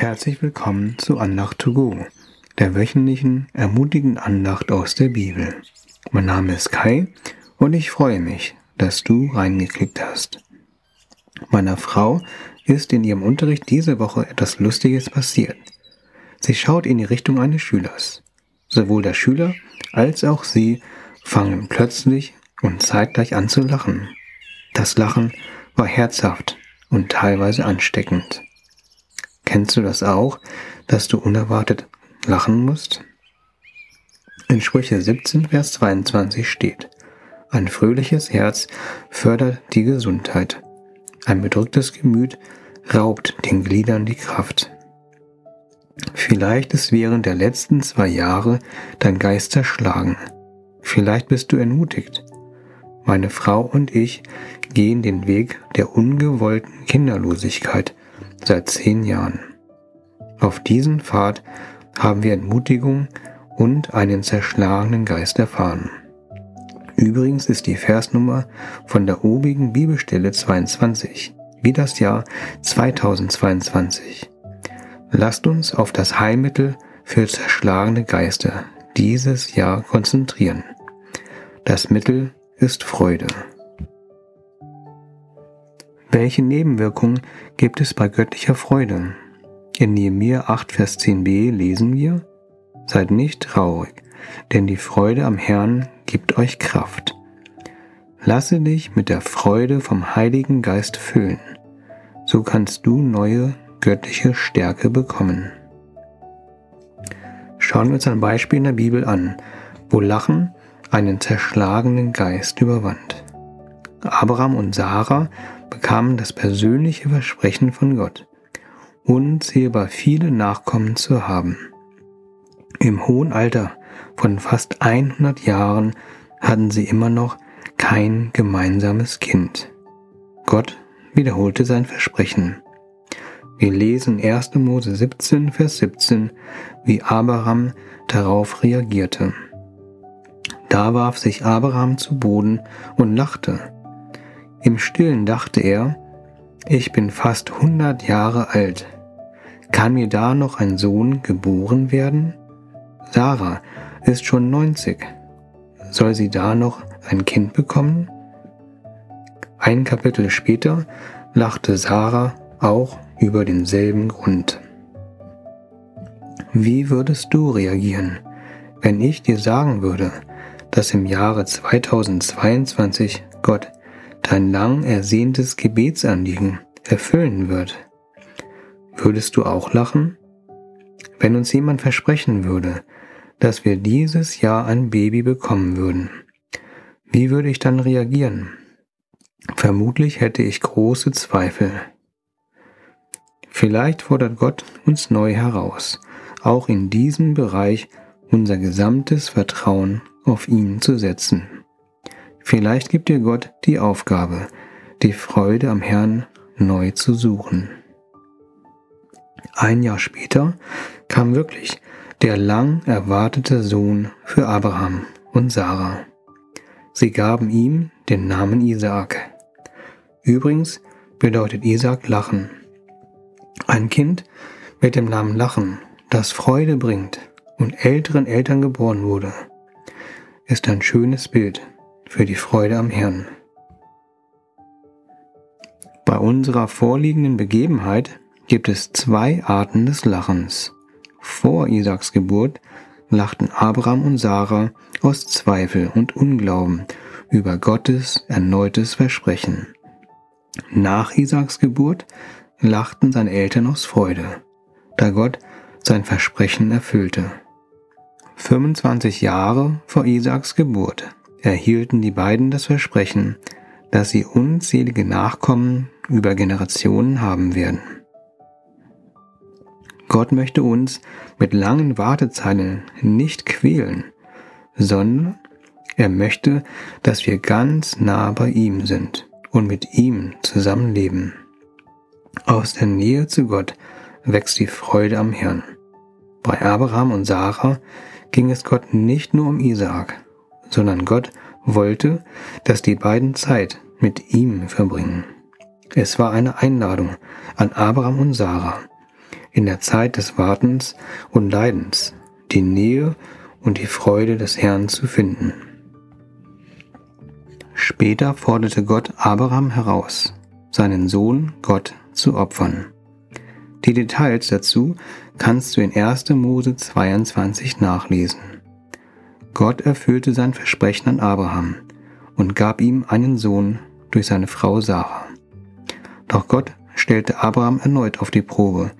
Herzlich willkommen zu Andacht to go, der wöchentlichen ermutigenden Andacht aus der Bibel. Mein Name ist Kai und ich freue mich, dass du reingeklickt hast. Meiner Frau ist in ihrem Unterricht diese Woche etwas Lustiges passiert. Sie schaut in die Richtung eines Schülers. Sowohl der Schüler als auch sie fangen plötzlich und zeitgleich an zu lachen. Das Lachen war herzhaft und teilweise ansteckend. Kennst du das auch, dass du unerwartet lachen musst? In Sprüche 17, Vers 22 steht, ein fröhliches Herz fördert die Gesundheit, ein bedrücktes Gemüt raubt den Gliedern die Kraft. Vielleicht ist während der letzten zwei Jahre dein Geist zerschlagen. Vielleicht bist du entmutigt. Meine Frau und ich gehen den Weg der ungewollten Kinderlosigkeit seit zehn Jahren. Auf diesen Pfad haben wir Entmutigung und einen zerschlagenen Geist erfahren. Übrigens ist die Versnummer von der obigen Bibelstelle 22, wie das Jahr 2022. Lasst uns auf das Heilmittel für zerschlagene Geister dieses Jahr konzentrieren. Das Mittel ist Freude. Welche Nebenwirkungen gibt es bei göttlicher Freude? In Nehemiah 8, Vers 10b lesen wir, Seid nicht traurig, denn die Freude am Herrn gibt euch Kraft. Lasse dich mit der Freude vom Heiligen Geist füllen, so kannst du neue göttliche Stärke bekommen. Schauen wir uns ein Beispiel in der Bibel an, wo Lachen einen zerschlagenen Geist überwand. Abraham und Sarah bekamen das persönliche Versprechen von Gott, unzählbar viele Nachkommen zu haben. Im hohen Alter von fast 100 Jahren hatten sie immer noch kein gemeinsames Kind. Gott wiederholte sein Versprechen. Wir lesen 1. Mose 17, Vers 17, wie Abraham darauf reagierte. Da warf sich Abraham zu Boden und lachte. Im stillen dachte er, ich bin fast hundert Jahre alt. Kann mir da noch ein Sohn geboren werden? Sarah ist schon neunzig. Soll sie da noch ein Kind bekommen? Ein Kapitel später lachte Sarah auch über denselben Grund. Wie würdest du reagieren, wenn ich dir sagen würde, dass im Jahre 2022 Gott dein lang ersehntes Gebetsanliegen erfüllen wird? Würdest du auch lachen? Wenn uns jemand versprechen würde, dass wir dieses Jahr ein Baby bekommen würden, wie würde ich dann reagieren? Vermutlich hätte ich große Zweifel. Vielleicht fordert Gott uns neu heraus, auch in diesem Bereich unser gesamtes Vertrauen auf ihn zu setzen. Vielleicht gibt dir Gott die Aufgabe, die Freude am Herrn neu zu suchen. Ein Jahr später kam wirklich der lang erwartete Sohn für Abraham und Sarah. Sie gaben ihm den Namen Isaak. Übrigens bedeutet Isaak Lachen. Ein Kind mit dem Namen Lachen, das Freude bringt und älteren Eltern geboren wurde, ist ein schönes Bild für die Freude am Herrn. Bei unserer vorliegenden Begebenheit gibt es zwei Arten des Lachens. Vor Isaaks Geburt lachten Abraham und Sarah aus Zweifel und Unglauben über Gottes erneutes Versprechen. Nach Isaaks Geburt lachten seine Eltern aus Freude, da Gott sein Versprechen erfüllte. 25 Jahre vor Isaaks Geburt erhielten die beiden das Versprechen, dass sie unzählige Nachkommen über Generationen haben werden. Gott möchte uns mit langen Wartezeiten nicht quälen, sondern er möchte, dass wir ganz nah bei ihm sind und mit ihm zusammenleben. Aus der Nähe zu Gott wächst die Freude am Herrn. Bei Abraham und Sarah ging es Gott nicht nur um Isaak, sondern Gott wollte, dass die beiden Zeit mit ihm verbringen. Es war eine Einladung an Abraham und Sarah, in der Zeit des Wartens und Leidens die Nähe und die Freude des Herrn zu finden. Später forderte Gott Abraham heraus, seinen Sohn Gott zu opfern. Die Details dazu kannst du in 1. Mose 22 nachlesen. Gott erfüllte sein Versprechen an Abraham und gab ihm einen Sohn durch seine Frau Sarah. Doch Gott stellte Abraham erneut auf die Probe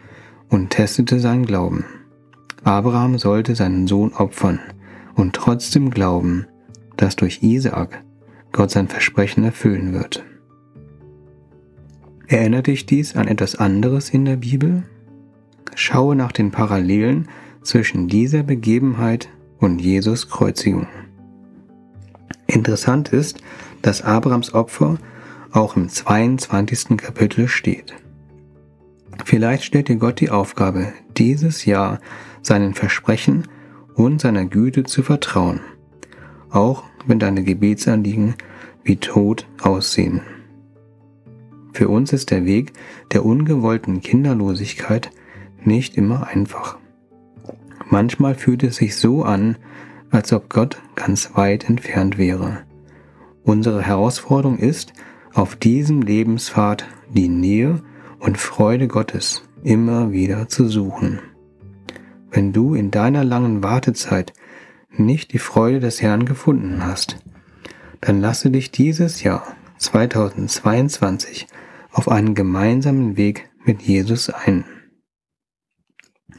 und testete seinen Glauben. Abraham sollte seinen Sohn opfern und trotzdem glauben, dass durch Isaak Gott sein Versprechen erfüllen wird. Erinnert dich dies an etwas anderes in der Bibel? Schaue nach den Parallelen zwischen dieser Begebenheit und Jesus Kreuzigung. Interessant ist, dass Abrahams Opfer auch im 22. Kapitel steht. Vielleicht stellt dir Gott die Aufgabe, dieses Jahr seinen Versprechen und seiner Güte zu vertrauen, auch wenn deine Gebetsanliegen wie Tod aussehen. Für uns ist der Weg der ungewollten Kinderlosigkeit nicht immer einfach. Manchmal fühlt es sich so an, als ob Gott ganz weit entfernt wäre. Unsere Herausforderung ist, auf diesem Lebenspfad die Nähe und Freude Gottes immer wieder zu suchen. Wenn du in deiner langen Wartezeit nicht die Freude des Herrn gefunden hast, dann lasse dich dieses Jahr 2022 auf einen gemeinsamen Weg mit Jesus ein.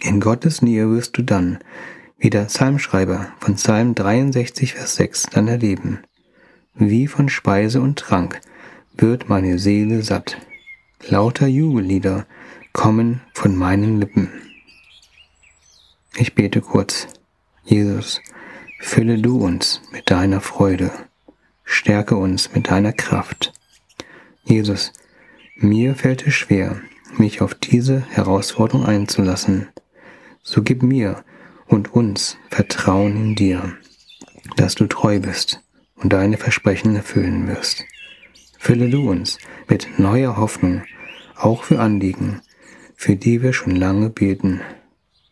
In Gottes Nähe wirst du dann, wie der Psalmschreiber von Psalm 63, Vers 6 dann erleben, wie von Speise und Trank wird meine Seele satt. Lauter Jubellieder kommen von meinen Lippen. Ich bete kurz. Jesus, fülle du uns mit deiner Freude, stärke uns mit deiner Kraft. Jesus, mir fällt es schwer, mich auf diese Herausforderung einzulassen. So gib mir und uns Vertrauen in dir, dass du treu bist und deine Versprechen erfüllen wirst. Fülle du uns mit neuer Hoffnung, auch für Anliegen, für die wir schon lange beten.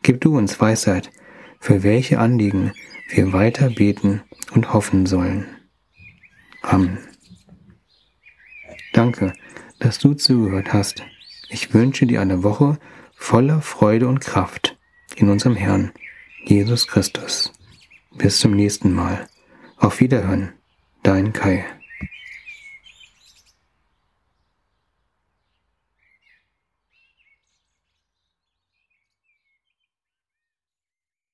Gib du uns Weisheit, für welche Anliegen wir weiter beten und hoffen sollen. Amen. Danke dass du zugehört hast. Ich wünsche dir eine Woche voller Freude und Kraft in unserem Herrn, Jesus Christus. Bis zum nächsten Mal. Auf Wiederhören, dein Kai.